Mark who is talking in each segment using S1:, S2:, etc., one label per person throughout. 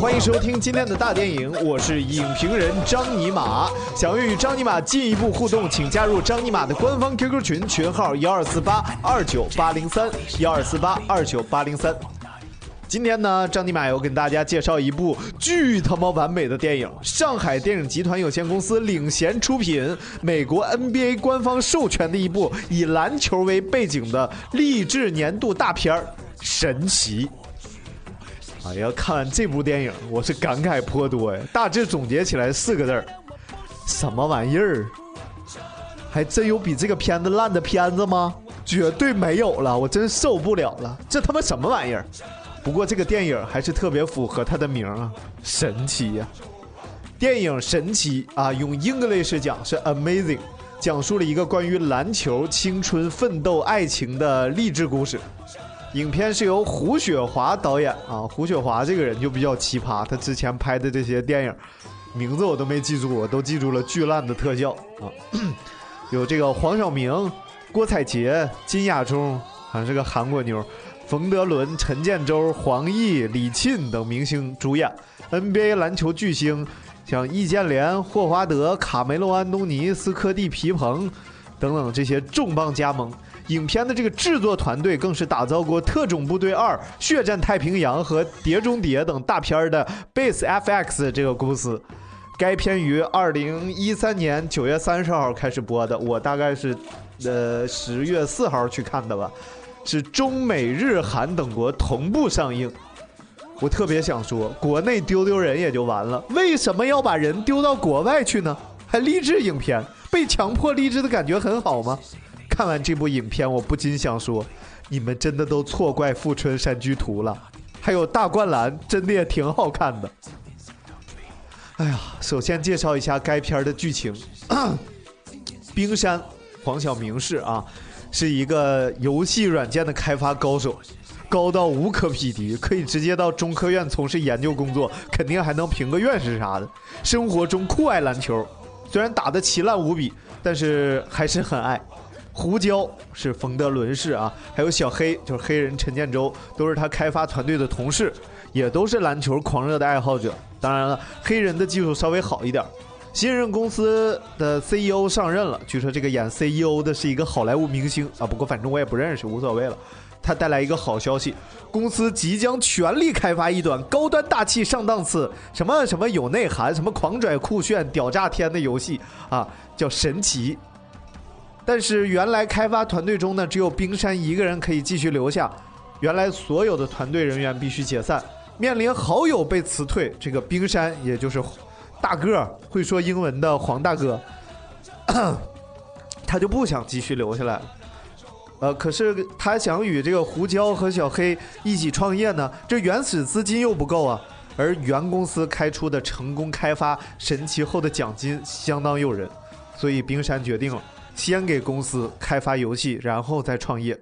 S1: 欢迎收听今天的大电影，我是影评人张尼玛。想要与张尼玛进一步互动，请加入张尼玛的官方 QQ 群，群号幺二四八二九八零三幺二四八二九八零三。今天呢，张尼玛要跟大家介绍一部巨他妈完美的电影，上海电影集团有限公司领衔出品，美国 NBA 官方授权的一部以篮球为背景的励志年度大片儿《神奇》。哎呀，看完这部电影，我是感慨颇多呀。大致总结起来四个字儿：什么玩意儿？还真有比这个片子烂的片子吗？绝对没有了，我真受不了了。这他妈什么玩意儿？不过这个电影还是特别符合它的名啊，神奇呀！电影《神奇》啊，用 English 讲是 Amazing，讲述了一个关于篮球、青春、奋斗、爱情的励志故事。影片是由胡雪华导演啊，胡雪华这个人就比较奇葩，他之前拍的这些电影名字我都没记住，我都记住了巨烂的特效啊，有这个黄晓明、郭采洁、金雅中，好像是个韩国妞。冯德伦、陈建州、黄奕、李沁等明星主演，NBA 篮球巨星像易建联、霍华德、卡梅隆·安东尼、斯科蒂·皮蓬等等这些重磅加盟。影片的这个制作团队更是打造过《特种部队二》《血战太平洋》和《碟中谍》等大片的 Base FX 这个公司。该片于二零一三年九月三十号开始播的，我大概是呃十月四号去看的吧。是中美日韩等国同步上映，我特别想说，国内丢丢人也就完了，为什么要把人丢到国外去呢？还励志影片，被强迫励志的感觉很好吗？看完这部影片，我不禁想说，你们真的都错怪《富春山居图》了。还有《大灌篮》，真的也挺好看的。哎呀，首先介绍一下该片的剧情，冰山，黄晓明是啊。是一个游戏软件的开发高手，高到无可匹敌，可以直接到中科院从事研究工作，肯定还能评个院士啥的。生活中酷爱篮球，虽然打得奇烂无比，但是还是很爱。胡椒是冯德伦是啊，还有小黑就是黑人陈建州，都是他开发团队的同事，也都是篮球狂热的爱好者。当然了，黑人的技术稍微好一点。新任公司的 CEO 上任了，据说这个演 CEO 的是一个好莱坞明星啊，不过反正我也不认识，无所谓了。他带来一个好消息，公司即将全力开发一款高端大气上档次、什么什么有内涵、什么狂拽酷炫、屌炸天的游戏啊，叫《神奇》。但是原来开发团队中呢，只有冰山一个人可以继续留下，原来所有的团队人员必须解散，面临好友被辞退，这个冰山也就是。大个儿会说英文的黄大哥，他就不想继续留下来。呃，可是他想与这个胡椒和小黑一起创业呢，这原始资金又不够啊。而原公司开出的成功开发神奇后的奖金相当诱人，所以冰山决定了先给公司开发游戏，然后再创业。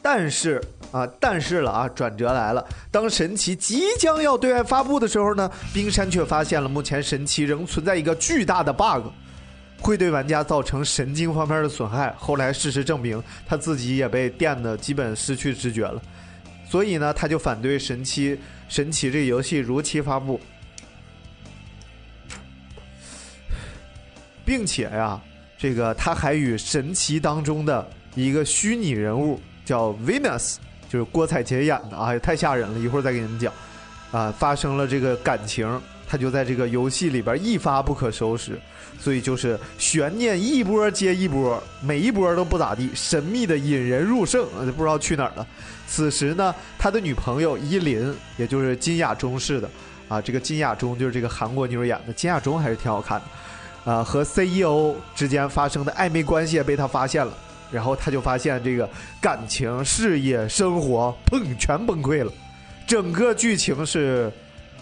S1: 但是。啊，但是了啊，转折来了。当神奇即将要对外发布的时候呢，冰山却发现了目前神奇仍存在一个巨大的 bug，会对玩家造成神经方面的损害。后来事实证明，他自己也被电的基本失去知觉了。所以呢，他就反对神奇神奇这游戏如期发布，并且呀，这个他还与神奇当中的一个虚拟人物叫 Venus。就是郭采洁演的啊，也太吓人了！一会儿再给你们讲，啊，发生了这个感情，他就在这个游戏里边一发不可收拾，所以就是悬念一波接一波，每一波都不咋地，神秘的引人入胜，不知道去哪儿了。此时呢，他的女朋友依林，也就是金雅中式的啊，这个金雅中就是这个韩国妞演的，金雅中还是挺好看的，啊，和 CEO 之间发生的暧昧关系也被他发现了。然后他就发现这个感情、事业、生活，砰，全崩溃了。整个剧情是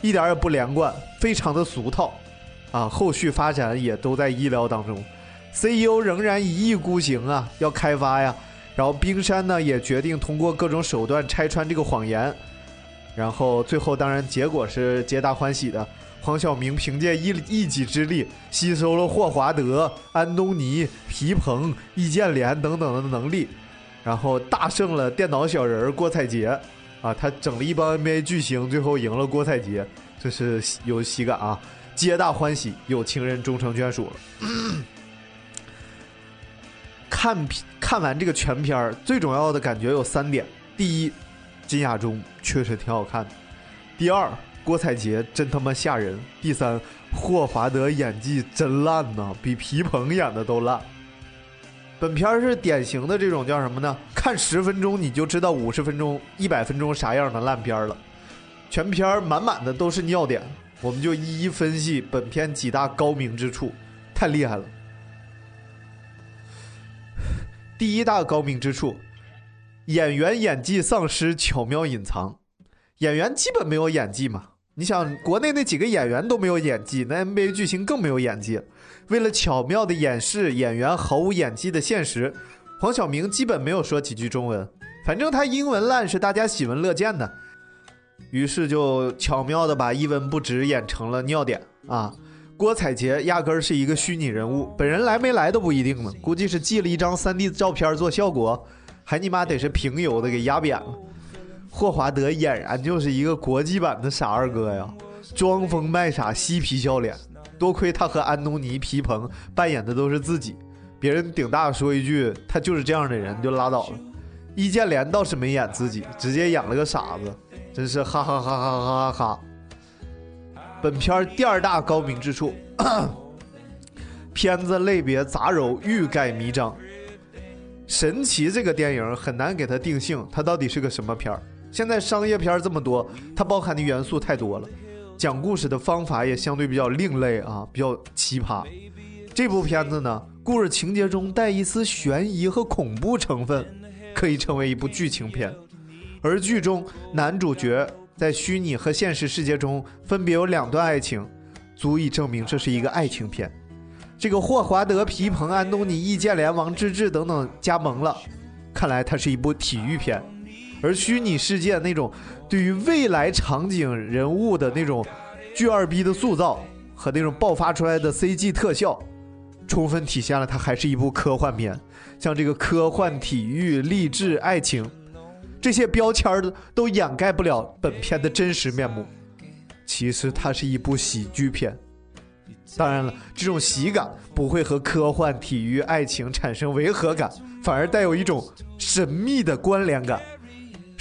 S1: 一点也不连贯，非常的俗套，啊，后续发展也都在意料当中。CEO 仍然一意孤行啊，要开发呀。然后冰山呢也决定通过各种手段拆穿这个谎言，然后最后当然结果是皆大欢喜的。黄晓明凭借一一己之力吸收了霍华德、安东尼、皮蓬、易建联等等的能力，然后大胜了电脑小人郭采洁。啊，他整了一帮 NBA 巨星，最后赢了郭采洁，这是有喜感啊！皆大欢喜，有情人终成眷属了。看看完这个全片儿，最重要的感觉有三点：第一，金雅中确实挺好看的；第二，郭采洁真他妈吓人；第三，霍华德演技真烂呐，比皮蓬演的都烂。本片是典型的这种叫什么呢？看十分钟你就知道五十分钟、一百分钟啥样的烂片了。全片满满的都是尿点，我们就一一分析本片几大高明之处，太厉害了。第一大高明之处，演员演技丧失，巧妙隐藏。演员基本没有演技嘛？你想，国内那几个演员都没有演技，那 NBA 巨星更没有演技。为了巧妙的掩饰演员毫无演技的现实，黄晓明基本没有说几句中文。反正他英文烂是大家喜闻乐见的，于是就巧妙的把一文不值演成了尿点啊。郭采洁压根儿是一个虚拟人物，本人来没来都不一定呢，估计是寄了一张 3D 照片做效果，还尼玛得是平邮的给压扁了。霍华德俨然就是一个国际版的傻二哥呀，装疯卖傻，嬉皮笑脸。多亏他和安东尼·皮蓬扮演的都是自己，别人顶大说一句他就是这样的人就拉倒了。易建联倒是没演自己，直接演了个傻子，真是哈哈哈哈哈哈哈。本片第二大高明之处，片子类别杂糅，欲盖弥彰。神奇这个电影很难给它定性，它到底是个什么片儿？现在商业片这么多，它包含的元素太多了。讲故事的方法也相对比较另类啊，比较奇葩。这部片子呢，故事情节中带一丝悬疑和恐怖成分，可以称为一部剧情片。而剧中男主角在虚拟和现实世界中分别有两段爱情，足以证明这是一个爱情片。这个霍华德、皮蓬、安东尼、易建联、王治郅等等加盟了，看来它是一部体育片。而虚拟世界那种对于未来场景人物的那种巨二逼的塑造和那种爆发出来的 CG 特效，充分体现了它还是一部科幻片。像这个科幻、体育、励志、爱情这些标签儿都掩盖不了本片的真实面目。其实它是一部喜剧片。当然了，这种喜感不会和科幻、体育、爱情产生违和感，反而带有一种神秘的关联感。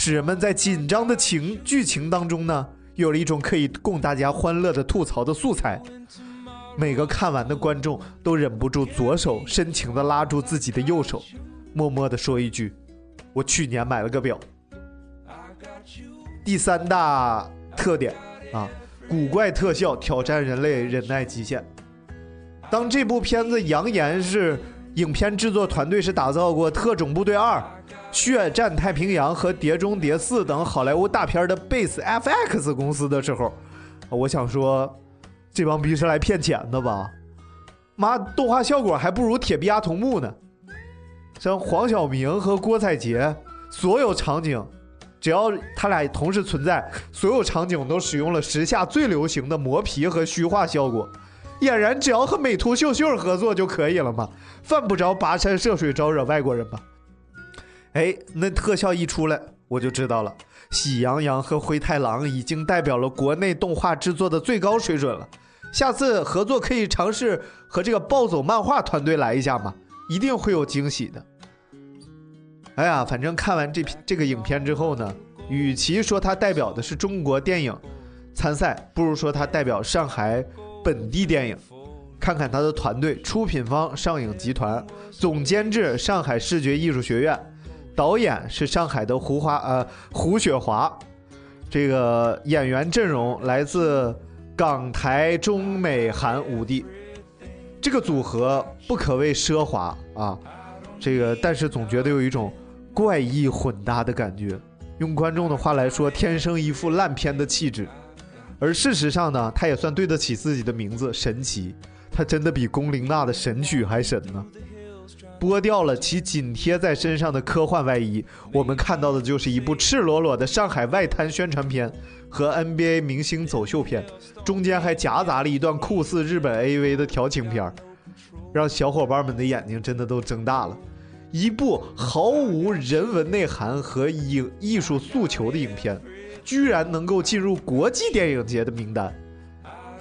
S1: 使人们在紧张的情剧情当中呢，有了一种可以供大家欢乐的吐槽的素材。每个看完的观众都忍不住左手深情地拉住自己的右手，默默地说一句：“我去年买了个表。”第三大特点啊，古怪特效挑战人类忍耐极限。当这部片子扬言是影片制作团队是打造过《特种部队二》。《血战太平洋》和《碟中谍四》等好莱坞大片的 Base FX 公司的时候，我想说，这帮逼是来骗钱的吧？妈，动画效果还不如《铁臂阿童木》呢。像黄晓明和郭采洁，所有场景，只要他俩同时存在，所有场景都使用了时下最流行的磨皮和虚化效果，俨然只要和美图秀秀合作就可以了嘛，犯不着跋山涉水招惹外国人吧？哎，那特效一出来，我就知道了，《喜羊羊和灰太狼》已经代表了国内动画制作的最高水准了。下次合作可以尝试和这个暴走漫画团队来一下嘛，一定会有惊喜的。哎呀，反正看完这这个影片之后呢，与其说它代表的是中国电影参赛，不如说它代表上海本地电影。看看它的团队，出品方上影集团，总监制上海视觉艺术学院。导演是上海的胡华，呃，胡雪华。这个演员阵容来自港台、中美韩五地，这个组合不可谓奢华啊。这个但是总觉得有一种怪异混搭的感觉。用观众的话来说，天生一副烂片的气质。而事实上呢，他也算对得起自己的名字——神奇。他真的比龚琳娜的神曲还神呢。剥掉了其紧贴在身上的科幻外衣，我们看到的就是一部赤裸裸的上海外滩宣传片和 NBA 明星走秀片，中间还夹杂了一段酷似日本 AV 的调情片让小伙伴们的眼睛真的都睁大了。一部毫无人文内涵和影艺术诉求的影片，居然能够进入国际电影节的名单，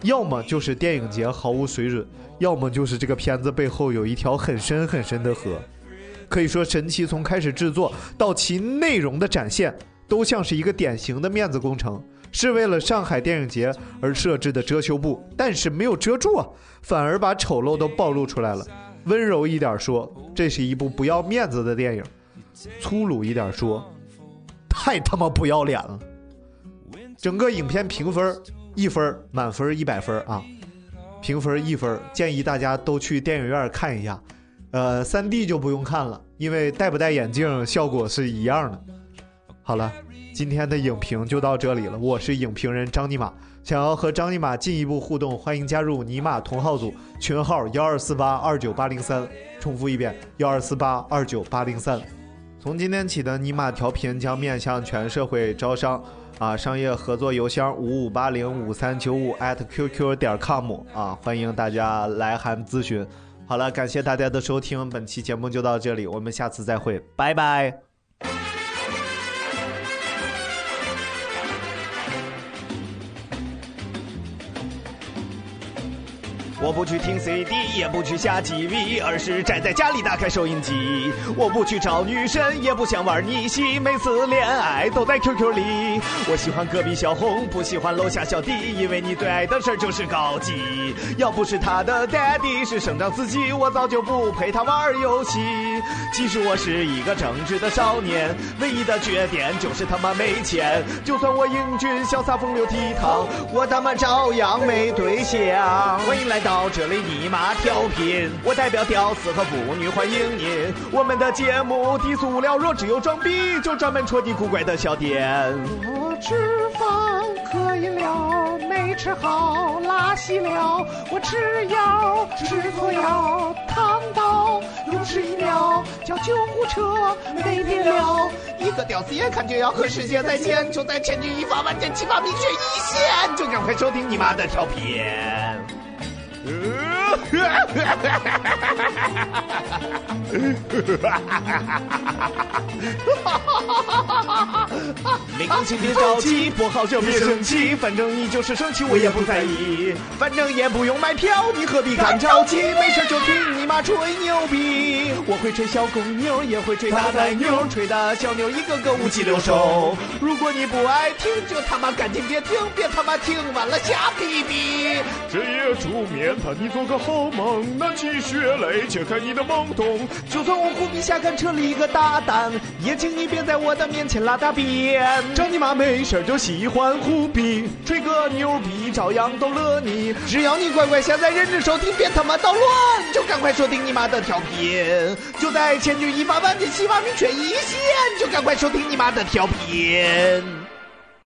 S1: 要么就是电影节毫无水准。要么就是这个片子背后有一条很深很深的河，可以说《神奇》从开始制作到其内容的展现，都像是一个典型的面子工程，是为了上海电影节而设置的遮羞布，但是没有遮住啊，反而把丑陋都暴露出来了。温柔一点说，这是一部不要面子的电影；粗鲁一点说，太他妈不要脸了。整个影片评分一分，满分一百分啊。评分一分，建议大家都去电影院看一下。呃，三 D 就不用看了，因为戴不戴眼镜效果是一样的。好了，今天的影评就到这里了。我是影评人张尼玛，想要和张尼玛进一步互动，欢迎加入尼玛同号组，群号幺二四八二九八零三。重复一遍，幺二四八二九八零三。从今天起的尼玛调频将面向全社会招商。啊，商业合作邮箱五五八零五三九五艾特 qq 点 com 啊，欢迎大家来函咨询。好了，感谢大家的收听，本期节目就到这里，我们下次再会，拜拜。我不去听 CD，也不去下 TV，而是宅在家里打开收音机。我不去找女神，也不想玩逆袭，每次恋爱都在 QQ 里。我喜欢隔壁小红，不喜欢楼下小弟，因为你最爱的事儿就是高级。要不是他的 daddy 是省长司机，我早就不陪他玩游戏。其实我是一个正直的少年，唯一的缺点就是他妈没钱。就算我英俊潇洒风流倜傥，我他妈照样没对象。欢迎来到。到这里尼玛调频，我代表屌丝和妇女欢迎您。我们的节目低俗无聊，若只有装逼，就专门戳你古怪的笑点。
S2: 我吃饭喝饮料，没吃好拉稀了。我吃药吃错药，烫到又吃一秒，叫救护车没电了。一个屌丝眼看就要和世界再见，就在千钧一发万箭齐发，命悬一线，就赶快收听你妈的调频。没感情别着急，不好就别生气，反正你就是生气我也不在意，反正也不用买票，你何必干着急？没事就听你妈吹牛逼，我会吹小公牛，也会吹大奶牛，吹的小牛一个个五脊六兽。如果你不爱听，就他妈赶紧别听，别他妈听完了瞎逼逼。
S3: 这夜煮面谈，你做个好梦，拿起血泪解开你的懵懂。
S2: 就算我虎皮下看扯了一个大蛋，也请你别在我的面前拉大便。
S3: 找你妈没事就喜欢虎皮，吹个牛逼照样逗乐你。
S2: 只要你乖乖下载认真收听，别他妈捣乱，就赶快收听你妈的调频。就在千钧一发万箭齐发命悬一线，就赶快收听你妈的调频。